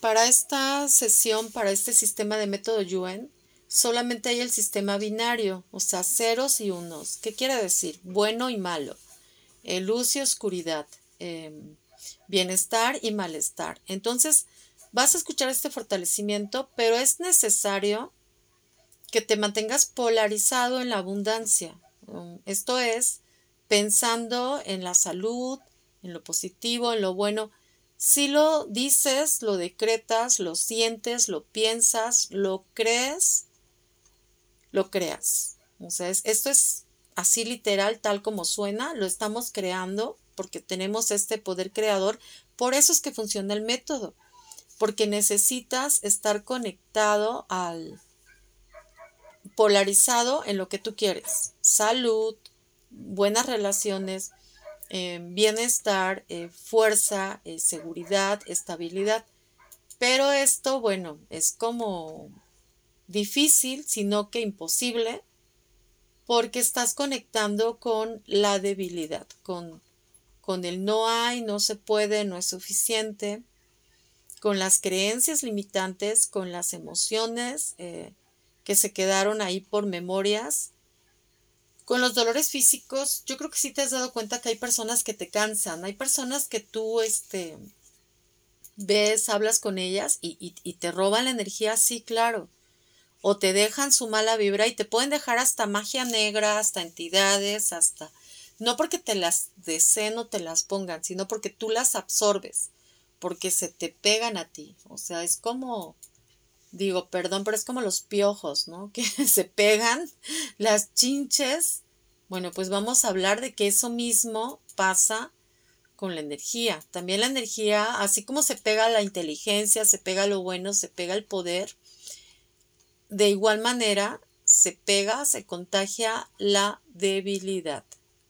para esta sesión, para este sistema de método Yuen, solamente hay el sistema binario, o sea, ceros y unos. ¿Qué quiere decir? Bueno y malo, luz y oscuridad, em, bienestar y malestar. Entonces, vas a escuchar este fortalecimiento, pero es necesario que te mantengas polarizado en la abundancia. Esto es, pensando en la salud, en lo positivo, en lo bueno. Si lo dices, lo decretas, lo sientes, lo piensas, lo crees, lo creas. Sea, esto es así literal, tal como suena, lo estamos creando porque tenemos este poder creador. Por eso es que funciona el método, porque necesitas estar conectado al polarizado en lo que tú quieres. Salud, buenas relaciones, eh, bienestar, eh, fuerza, eh, seguridad, estabilidad. Pero esto, bueno, es como difícil, sino que imposible, porque estás conectando con la debilidad, con, con el no hay, no se puede, no es suficiente, con las creencias limitantes, con las emociones que se quedaron ahí por memorias. Con los dolores físicos, yo creo que sí te has dado cuenta que hay personas que te cansan, hay personas que tú este, ves, hablas con ellas y, y te roban la energía, sí, claro o te dejan su mala vibra y te pueden dejar hasta magia negra, hasta entidades, hasta... No porque te las deseen o te las pongan, sino porque tú las absorbes, porque se te pegan a ti. O sea, es como, digo, perdón, pero es como los piojos, ¿no? Que se pegan, las chinches. Bueno, pues vamos a hablar de que eso mismo pasa con la energía. También la energía, así como se pega la inteligencia, se pega lo bueno, se pega el poder, de igual manera, se pega, se contagia la debilidad.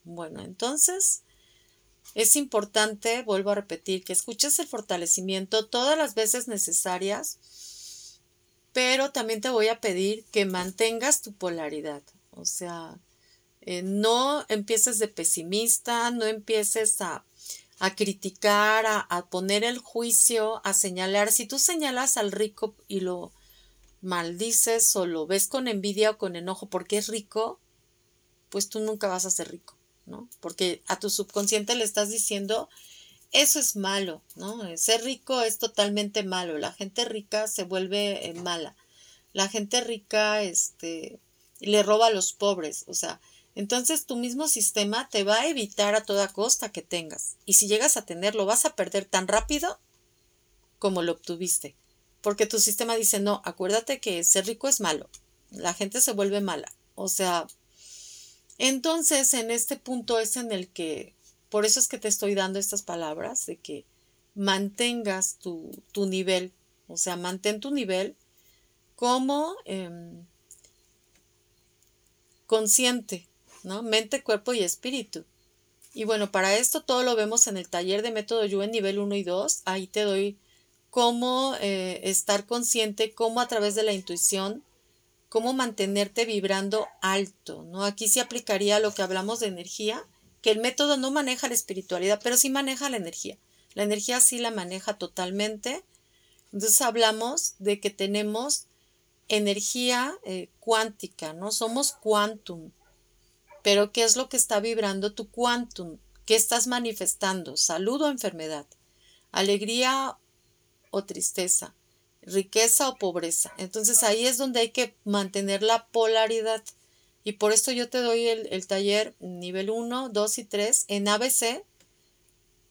Bueno, entonces es importante, vuelvo a repetir, que escuches el fortalecimiento todas las veces necesarias, pero también te voy a pedir que mantengas tu polaridad. O sea, eh, no empieces de pesimista, no empieces a, a criticar, a, a poner el juicio, a señalar. Si tú señalas al rico y lo maldices o lo ves con envidia o con enojo porque es rico, pues tú nunca vas a ser rico, ¿no? Porque a tu subconsciente le estás diciendo, eso es malo, ¿no? Ser rico es totalmente malo, la gente rica se vuelve eh, mala, la gente rica, este, le roba a los pobres, o sea, entonces tu mismo sistema te va a evitar a toda costa que tengas. Y si llegas a tenerlo, vas a perder tan rápido como lo obtuviste. Porque tu sistema dice, no, acuérdate que ser rico es malo. La gente se vuelve mala. O sea, entonces en este punto es en el que, por eso es que te estoy dando estas palabras, de que mantengas tu, tu nivel. O sea, mantén tu nivel como em, consciente, ¿no? Mente, cuerpo y espíritu. Y bueno, para esto todo lo vemos en el taller de método en nivel 1 y 2. Ahí te doy cómo eh, estar consciente, cómo a través de la intuición, cómo mantenerte vibrando alto, ¿no? Aquí se aplicaría lo que hablamos de energía, que el método no maneja la espiritualidad, pero sí maneja la energía. La energía sí la maneja totalmente. Entonces hablamos de que tenemos energía eh, cuántica, ¿no? Somos quantum. Pero ¿qué es lo que está vibrando tu quantum? ¿Qué estás manifestando? ¿Salud o enfermedad? ¿Alegría o tristeza, riqueza o pobreza. Entonces ahí es donde hay que mantener la polaridad. Y por esto yo te doy el, taller nivel 1, 2 y 3 en ABC,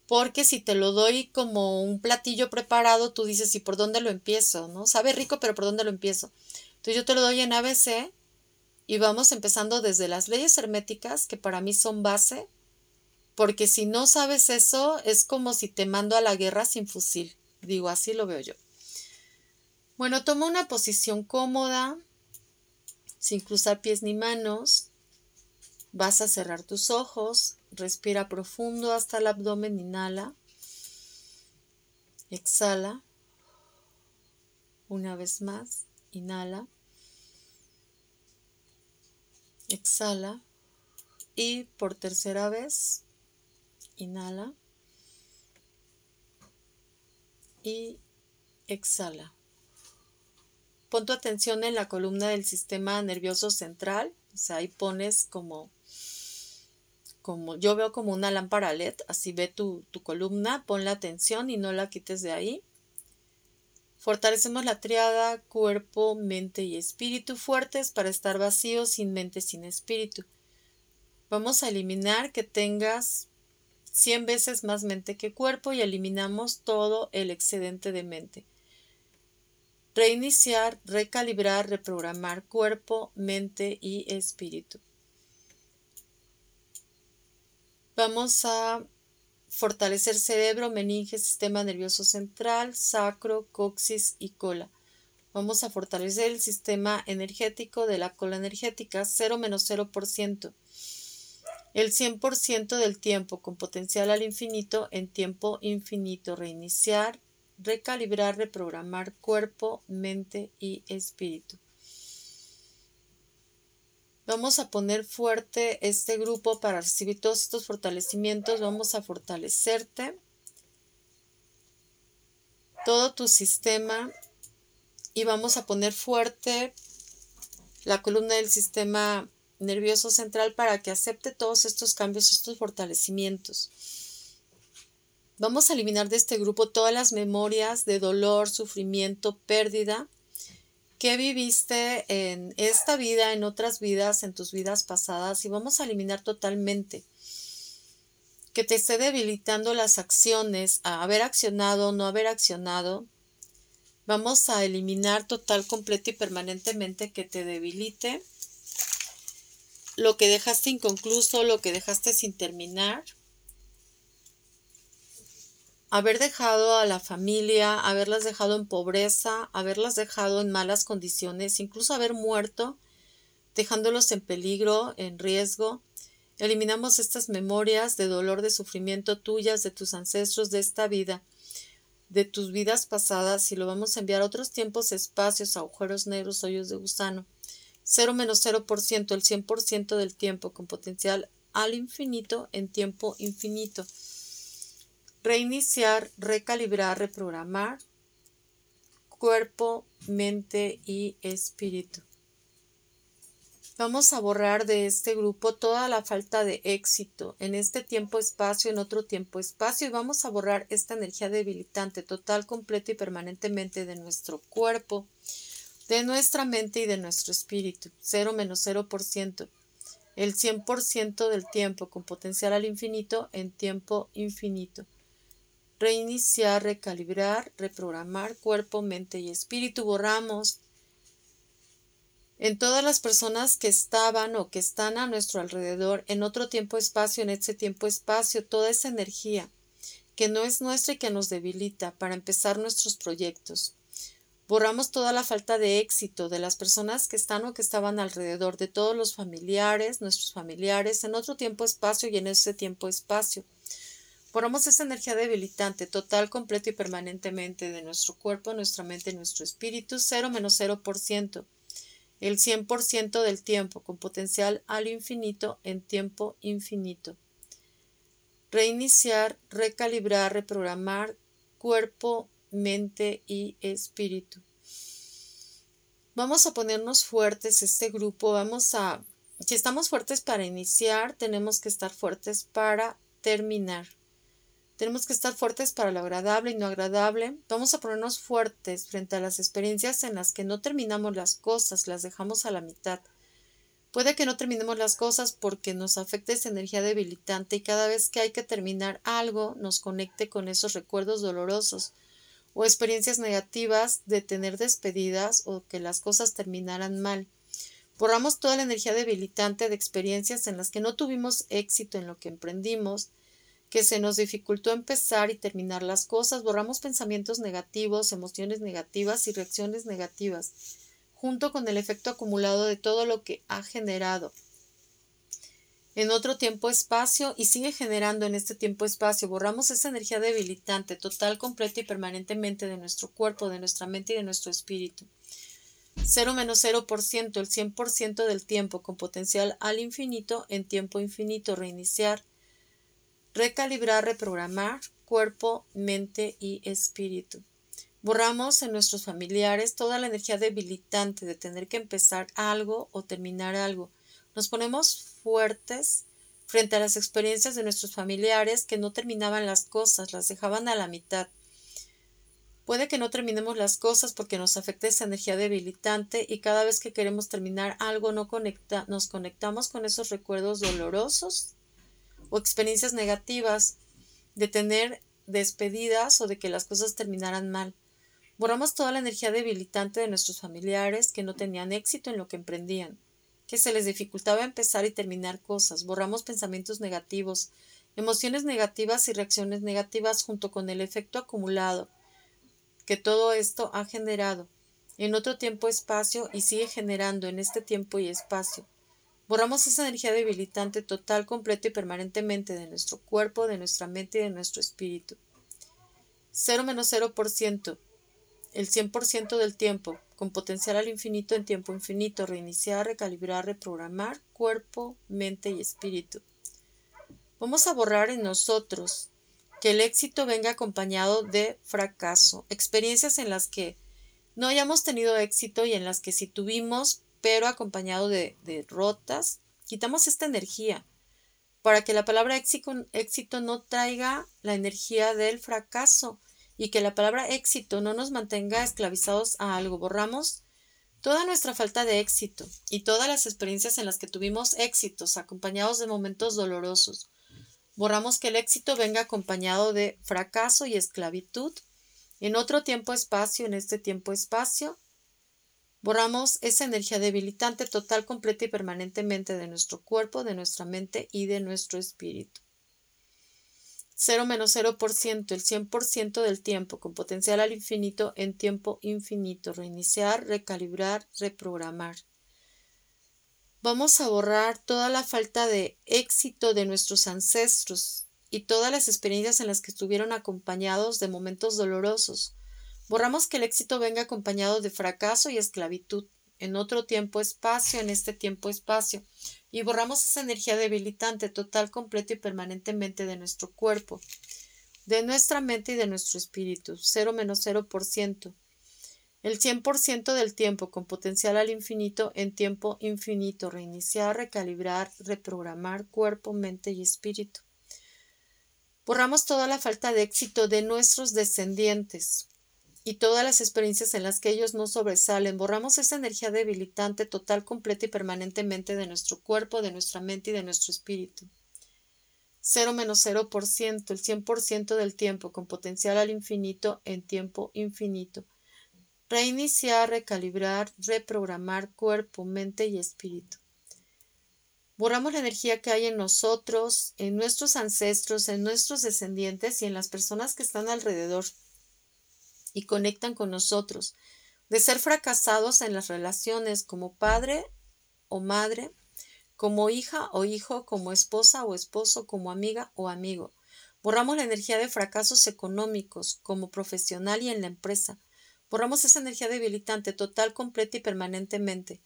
porque si te lo doy como un platillo preparado, tú dices, ¿y por dónde lo empiezo? ¿No? Sabe rico, pero ¿por dónde lo empiezo? Entonces yo te lo doy en ABC y vamos empezando desde las leyes herméticas, que para mí son base, porque si no sabes eso, es como si te mando a la guerra sin fusil. Digo, así lo veo yo. Bueno, toma una posición cómoda, sin cruzar pies ni manos. Vas a cerrar tus ojos, respira profundo hasta el abdomen, inhala. Exhala. Una vez más, inhala. Exhala. Y por tercera vez, inhala. y exhala. Pon tu atención en la columna del sistema nervioso central, o sea, ahí pones como, como yo veo como una lámpara LED, así ve tu, tu columna, pon la atención y no la quites de ahí. Fortalecemos la triada cuerpo, mente y espíritu fuertes para estar vacíos sin mente, sin espíritu. Vamos a eliminar que tengas 100 veces más mente que cuerpo y eliminamos todo el excedente de mente. Reiniciar, recalibrar, reprogramar cuerpo, mente y espíritu. Vamos a fortalecer cerebro, meninge, sistema nervioso central, sacro, coxis y cola. Vamos a fortalecer el sistema energético de la cola energética 0 menos 0%. El 100% del tiempo con potencial al infinito en tiempo infinito. Reiniciar, recalibrar, reprogramar cuerpo, mente y espíritu. Vamos a poner fuerte este grupo para recibir todos estos fortalecimientos. Vamos a fortalecerte todo tu sistema y vamos a poner fuerte la columna del sistema nervioso central para que acepte todos estos cambios, estos fortalecimientos. Vamos a eliminar de este grupo todas las memorias de dolor, sufrimiento, pérdida qué viviste en esta vida, en otras vidas, en tus vidas pasadas y vamos a eliminar totalmente que te esté debilitando las acciones, a haber accionado, no haber accionado. Vamos a eliminar total, completo y permanentemente que te debilite lo que dejaste inconcluso, lo que dejaste sin terminar haber dejado a la familia, haberlas dejado en pobreza, haberlas dejado en malas condiciones, incluso haber muerto, dejándolos en peligro, en riesgo. Eliminamos estas memorias de dolor, de sufrimiento tuyas, de tus ancestros, de esta vida, de tus vidas pasadas y lo vamos a enviar a otros tiempos, espacios, agujeros negros, hoyos de gusano. 0 menos 0%, el 100% del tiempo, con potencial al infinito en tiempo infinito reiniciar, recalibrar, reprogramar cuerpo, mente y espíritu. Vamos a borrar de este grupo toda la falta de éxito en este tiempo-espacio, en otro tiempo-espacio y vamos a borrar esta energía debilitante total, completa y permanentemente de nuestro cuerpo, de nuestra mente y de nuestro espíritu. 0 menos 0%. El 100% del tiempo con potencial al infinito en tiempo infinito reiniciar, recalibrar, reprogramar cuerpo, mente y espíritu. Borramos en todas las personas que estaban o que están a nuestro alrededor en otro tiempo-espacio, en ese tiempo-espacio, toda esa energía que no es nuestra y que nos debilita para empezar nuestros proyectos. Borramos toda la falta de éxito de las personas que están o que estaban alrededor, de todos los familiares, nuestros familiares, en otro tiempo-espacio y en ese tiempo-espacio. Borramos esa energía debilitante total, completo y permanentemente de nuestro cuerpo, nuestra mente y nuestro espíritu, 0 menos 0%, el 100% del tiempo, con potencial al infinito en tiempo infinito. Reiniciar, recalibrar, reprogramar cuerpo, mente y espíritu. Vamos a ponernos fuertes este grupo, vamos a, si estamos fuertes para iniciar, tenemos que estar fuertes para terminar. Tenemos que estar fuertes para lo agradable y no agradable. Vamos a ponernos fuertes frente a las experiencias en las que no terminamos las cosas, las dejamos a la mitad. Puede que no terminemos las cosas porque nos afecta esa energía debilitante y cada vez que hay que terminar algo nos conecte con esos recuerdos dolorosos o experiencias negativas de tener despedidas o que las cosas terminaran mal. Borramos toda la energía debilitante de experiencias en las que no tuvimos éxito en lo que emprendimos, que se nos dificultó empezar y terminar las cosas, borramos pensamientos negativos, emociones negativas y reacciones negativas, junto con el efecto acumulado de todo lo que ha generado en otro tiempo-espacio y sigue generando en este tiempo-espacio. Borramos esa energía debilitante, total, completa y permanentemente de nuestro cuerpo, de nuestra mente y de nuestro espíritu. 0 menos 0%, el 100% del tiempo, con potencial al infinito en tiempo infinito, reiniciar, recalibrar, reprogramar cuerpo, mente y espíritu. Borramos en nuestros familiares toda la energía debilitante de tener que empezar algo o terminar algo. Nos ponemos fuertes frente a las experiencias de nuestros familiares que no terminaban las cosas, las dejaban a la mitad. Puede que no terminemos las cosas porque nos afecta esa energía debilitante y cada vez que queremos terminar algo no conecta, nos conectamos con esos recuerdos dolorosos o experiencias negativas de tener despedidas o de que las cosas terminaran mal. Borramos toda la energía debilitante de nuestros familiares que no tenían éxito en lo que emprendían, que se les dificultaba empezar y terminar cosas. Borramos pensamientos negativos, emociones negativas y reacciones negativas junto con el efecto acumulado que todo esto ha generado en otro tiempo-espacio y sigue generando en este tiempo y espacio. Borramos esa energía debilitante total, completa y permanentemente de nuestro cuerpo, de nuestra mente y de nuestro espíritu. 0 menos 0% el 100% del tiempo, con potencial al infinito en tiempo infinito, reiniciar, recalibrar, reprogramar cuerpo, mente y espíritu. Vamos a borrar en nosotros que el éxito venga acompañado de fracaso, experiencias en las que no hayamos tenido éxito y en las que sí tuvimos, pero acompañado de derrotas, quitamos esta energía para que la palabra éxito, éxito no traiga la energía del fracaso, y que la palabra éxito no nos mantenga esclavizados a algo. Borramos toda nuestra falta de éxito y todas las experiencias en las que tuvimos éxitos acompañados de momentos dolorosos. Borramos que el éxito venga acompañado de fracaso y esclavitud en otro tiempo-espacio, en este tiempo-espacio. Borramos esa energía debilitante total, completa y permanentemente de nuestro cuerpo, de nuestra mente y de nuestro espíritu. 0 menos 0%, el 100% del tiempo, con potencial al infinito en tiempo infinito. Reiniciar, recalibrar, reprogramar. Vamos a borrar toda la falta de éxito de nuestros ancestros y todas las experiencias en las que estuvieron acompañados de momentos dolorosos. Borramos que el éxito venga acompañado de fracaso y esclavitud. En otro tiempo-espacio, en este tiempo-espacio y borramos esa energía debilitante total, completa y permanentemente de nuestro cuerpo, de nuestra mente y de nuestro espíritu, 0 menos 0%. El 100% del tiempo con potencial al infinito en tiempo infinito, reiniciar, recalibrar, reprogramar cuerpo, mente y espíritu. Borramos toda la falta de éxito de nuestros descendientes, y todas las experiencias en las que ellos no sobresalen. Borramos esa energía debilitante total, completa y permanentemente de nuestro cuerpo, de nuestra mente y de nuestro espíritu. 0 menos 0%, el 100% del tiempo, con potencial al infinito en tiempo infinito. Reiniciar, recalibrar, reprogramar cuerpo, mente y espíritu. Borramos la energía que hay en nosotros, en nuestros ancestros, en nuestros descendientes y en las personas que están alrededor y conectan con nosotros, de ser fracasados en las relaciones como padre o madre, como hija o hijo, como esposa o esposo, como amiga o amigo. Borramos la energía de fracasos económicos como profesional y en la empresa. Borramos esa energía debilitante total, completa y permanentemente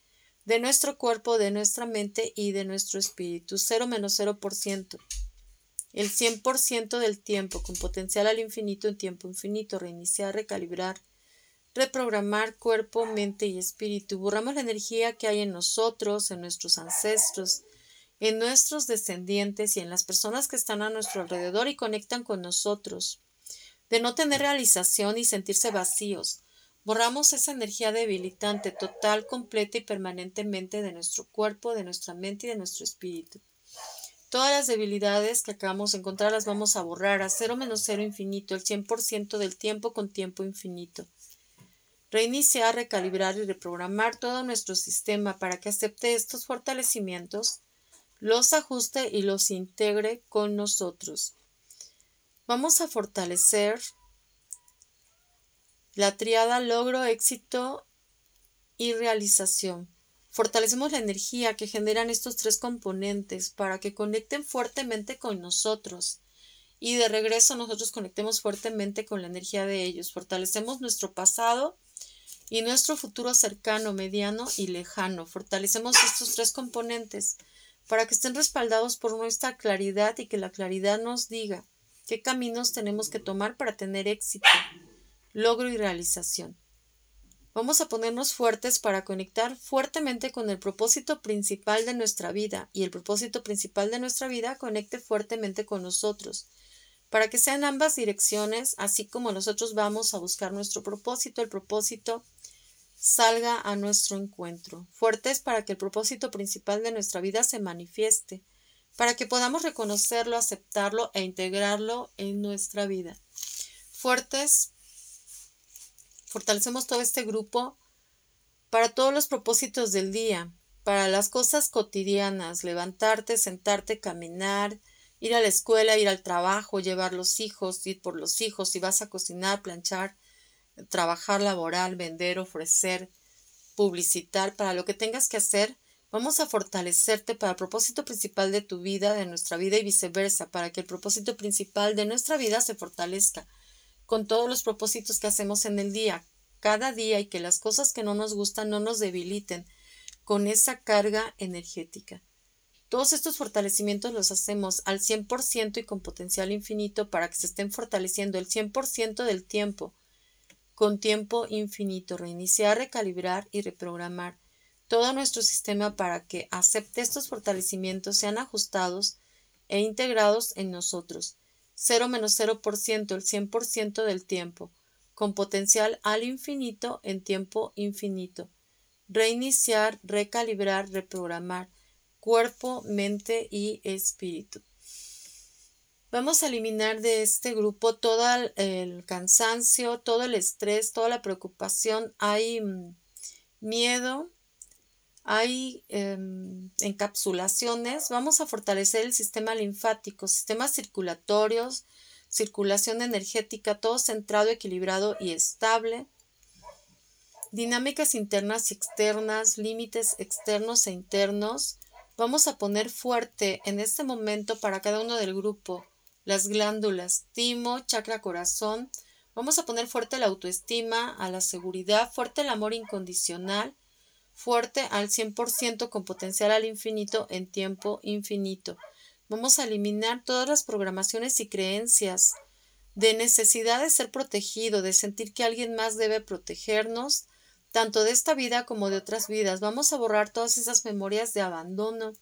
de nuestro cuerpo, de nuestra mente y de nuestro espíritu. Cero menos cero por ciento el 100% del tiempo, con potencial al infinito en tiempo infinito, reiniciar, recalibrar, reprogramar cuerpo, mente y espíritu. Borramos la energía que hay en nosotros, en nuestros ancestros, en nuestros descendientes y en las personas que están a nuestro alrededor y conectan con nosotros. De no tener realización y sentirse vacíos. Borramos esa energía debilitante, total, completa y permanentemente de nuestro cuerpo, de nuestra mente y de nuestro espíritu. Todas las debilidades que acabamos de encontrar las vamos a borrar a cero menos cero infinito, el 100% del tiempo con tiempo infinito. Reiniciar, recalibrar y reprogramar todo nuestro sistema para que acepte estos fortalecimientos, los ajuste y los integre con nosotros. Vamos a fortalecer la triada logro, éxito y realización. Fortalecemos la energía que generan estos tres componentes para que conecten fuertemente con nosotros y de regreso nosotros conectemos fuertemente con la energía de ellos. Fortalecemos nuestro pasado y nuestro futuro cercano, mediano y lejano. Fortalecemos estos tres componentes para que estén respaldados por nuestra claridad y que la claridad nos diga qué caminos tenemos que tomar para tener éxito. logro y realización. Vamos a ponernos fuertes para conectar fuertemente con el propósito principal de nuestra vida y el propósito principal de nuestra vida conecte fuertemente con nosotros, para que sean ambas direcciones, así como nosotros vamos a buscar nuestro propósito, el propósito salga a nuestro encuentro, fuertes para que el propósito principal de nuestra vida se manifieste, para que podamos reconocerlo, aceptarlo e integrarlo en nuestra vida. Fuertes Fortalecemos todo este grupo para todos los propósitos del día, para las cosas cotidianas, levantarte, sentarte, caminar, ir a la escuela, ir al trabajo, llevar los hijos, ir por los hijos, si vas a cocinar, planchar, trabajar laboral, vender, ofrecer, publicitar, para lo que tengas que hacer, vamos a fortalecerte para el propósito principal de tu vida, de nuestra vida y viceversa, para que el propósito principal de nuestra vida se fortalezca con todos los propósitos que hacemos en el día, cada día y que las cosas que no nos gustan no nos debiliten con esa carga energética. Todos estos fortalecimientos los hacemos al 100% y con potencial infinito para que se estén fortaleciendo el 100% del tiempo, con tiempo infinito, reiniciar, recalibrar y reprogramar todo nuestro sistema para que acepte estos fortalecimientos sean ajustados e integrados en nosotros 0 menos 0% el 100% del tiempo, con potencial al infinito en tiempo infinito. Reiniciar, recalibrar, reprogramar cuerpo, mente y espíritu. Vamos a eliminar de este grupo todo el cansancio, todo el estrés, toda la preocupación. Hay mm, miedo, hay em, encapsulaciones, vamos a fortalecer el sistema linfático, sistemas circulatorios, circulación energética, todo centrado, equilibrado y estable. Dinámicas internas y externas, límites externos e internos. Vamos a poner fuerte en este momento para cada uno del grupo las glándulas timo, chakra corazón. Vamos a poner fuerte la autoestima, a la seguridad, fuerte el amor incondicional, fuerte al 100% con potencial al infinito en tiempo infinito. Vamos a eliminar todas las programaciones y creencias de necesidad de ser protegido, de sentir que alguien más debe protegernos, tanto de esta vida como de otras vidas. Vamos a borrar todas esas memorias de abandono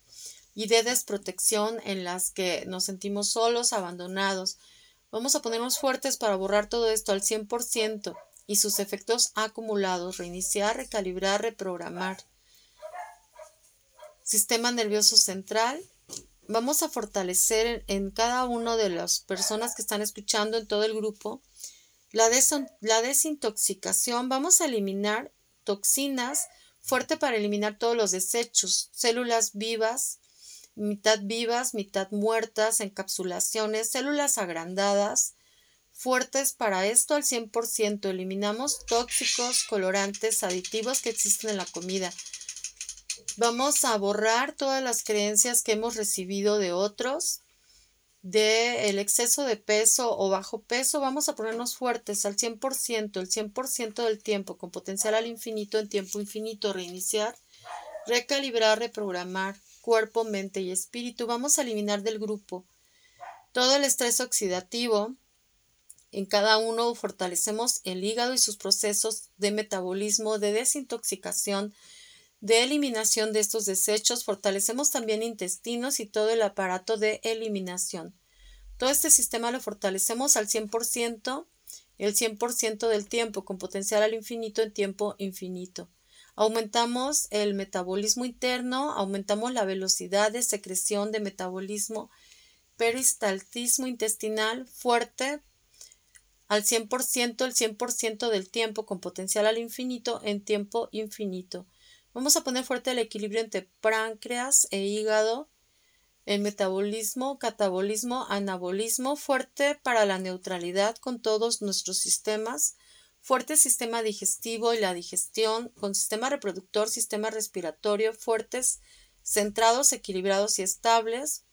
y de desprotección en las que nos sentimos solos, abandonados. Vamos a ponernos fuertes para borrar todo esto al 100% y sus efectos acumulados, reiniciar, recalibrar, reprogramar. Sistema nervioso central. Vamos a fortalecer en, cada una de las personas que están escuchando en todo el grupo la, la desintoxicación. Vamos a eliminar toxinas fuerte para eliminar todos los desechos, células vivas, mitad vivas, mitad muertas, encapsulaciones, células agrandadas, fuertes para esto al 100%. Eliminamos tóxicos, colorantes, aditivos que existen en la comida. Vamos a borrar todas las creencias que hemos recibido de otros, de el exceso de peso o bajo peso. Vamos a ponernos fuertes al 100%, el 100% del tiempo, con potencial al infinito en tiempo infinito, reiniciar, recalibrar, reprogramar cuerpo, mente y espíritu. Vamos a eliminar del grupo todo el estrés oxidativo, en cada uno fortalecemos el hígado y sus procesos de metabolismo, de desintoxicación, de eliminación de estos desechos. Fortalecemos también intestinos y todo el aparato de eliminación. Todo este sistema lo fortalecemos al 100%, el 100% del tiempo, con potencial al infinito en tiempo infinito. Aumentamos el metabolismo interno, aumentamos la velocidad de secreción de metabolismo, peristaltismo intestinal fuerte al 100% el 100% del tiempo con potencial al infinito en tiempo infinito. Vamos a poner fuerte el equilibrio entre páncreas e hígado, el metabolismo, catabolismo, anabolismo, fuerte para la neutralidad con todos nuestros sistemas, fuerte sistema digestivo y la digestión, con sistema reproductor, sistema respiratorio, fuertes, centrados, equilibrados y estables,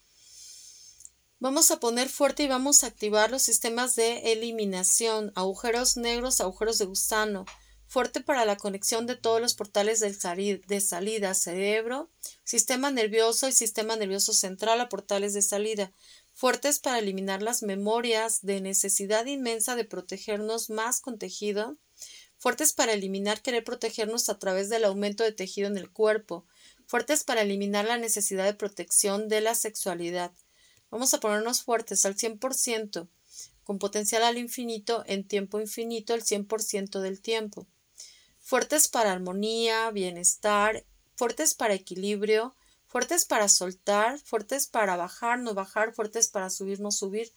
Vamos a poner fuerte y vamos a activar los sistemas de eliminación, agujeros negros, agujeros de gusano, fuerte para la conexión de todos los portales de salida, cerebro, sistema nervioso y sistema nervioso central a portales de salida, fuertes para eliminar las memorias de necesidad inmensa de protegernos más con tejido, fuertes para eliminar querer protegernos a través del aumento de tejido en el cuerpo, fuertes para eliminar la necesidad de protección de la sexualidad. Vamos a ponernos fuertes al 100%, con potencial al infinito en tiempo infinito el 100% del tiempo. Fuertes para armonía, bienestar, fuertes para equilibrio, fuertes para soltar, fuertes para bajar, no bajar, fuertes para subir, no subir,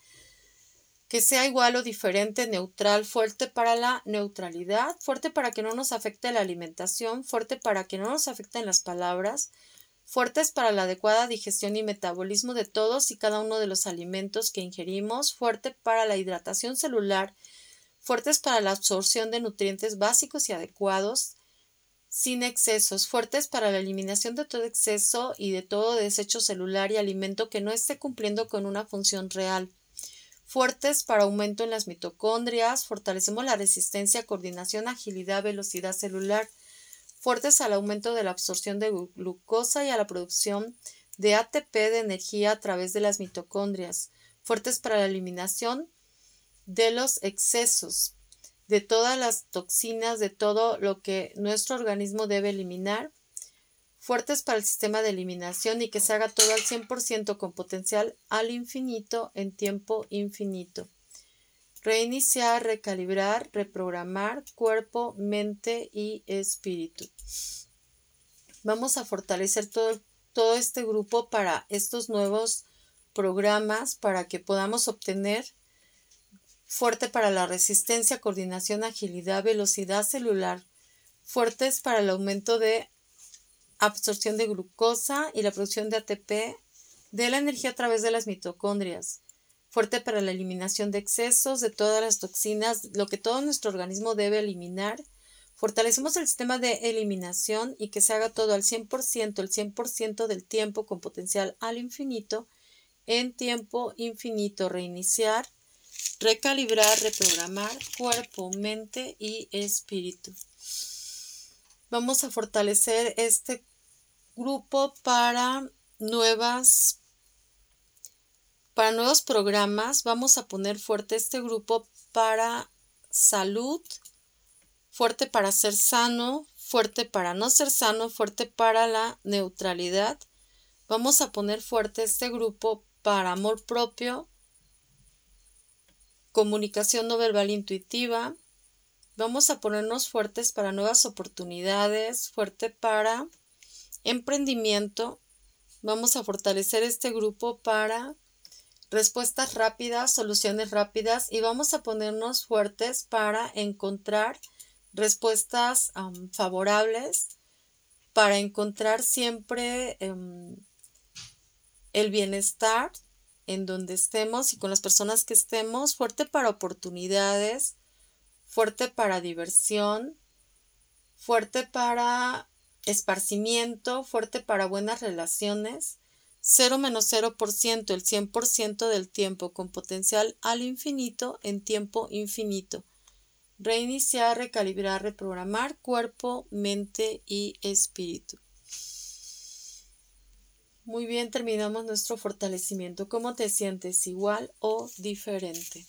que sea igual o diferente, neutral, fuerte para la neutralidad, fuerte para que no nos afecte la alimentación, fuerte para que no nos afecten las palabras, fuertes para la adecuada digestión y metabolismo de todos y cada uno de los alimentos que ingerimos, fuerte para la hidratación celular, fuertes para la absorción de nutrientes básicos y adecuados, sin excesos, fuertes para la eliminación de todo exceso y de todo desecho celular y alimento que no esté cumpliendo con una función real. Fuertes para aumento en las mitocondrias, fortalecemos la resistencia, coordinación, agilidad, velocidad celular. Fuertes al aumento de la absorción de glucosa y a la producción de ATP de energía a través de las mitocondrias. Fuertes para la eliminación de los excesos de todas las toxinas, de todo lo que nuestro organismo debe eliminar, fuertes para el sistema de eliminación y que se haga todo al 100% con potencial al infinito en tiempo infinito. Reiniciar, recalibrar, reprogramar cuerpo, mente y espíritu. Vamos a fortalecer todo, todo este grupo para estos nuevos programas para que podamos obtener fuerte para la resistencia, coordinación, agilidad, velocidad celular, fuertes para el aumento de absorción de glucosa y la producción de ATP de la energía a través de las mitocondrias, fuerte para la eliminación de excesos, de todas las toxinas, lo que todo nuestro organismo debe eliminar. Fortalecemos el sistema de eliminación y que se haga todo al 100%, el 100% del tiempo con potencial al infinito, en tiempo infinito, reiniciar recalibrar, reprogramar cuerpo, mente y espíritu. Vamos a fortalecer este grupo para nuevas para nuevos programas. Vamos a poner fuerte este grupo para salud, fuerte para ser sano, fuerte para no ser sano, fuerte para la neutralidad. Vamos a poner fuerte este grupo para amor propio, comunicación no verbal intuitiva. Vamos a ponernos fuertes para nuevas oportunidades, fuerte para emprendimiento. Vamos a fortalecer este grupo para respuestas rápidas, soluciones rápidas y vamos a ponernos fuertes para encontrar respuestas favorables, para encontrar siempre em, el bienestar en donde estemos y con las personas que estemos, fuerte para oportunidades, fuerte para diversión, fuerte para esparcimiento, fuerte para buenas relaciones, 0 menos 0%, el 100% del tiempo con potencial al infinito en tiempo infinito. Reiniciar, recalibrar, reprogramar cuerpo, mente y espíritu. Muy bien, terminamos nuestro fortalecimiento. ¿Cómo te sientes? ¿Igual o diferente?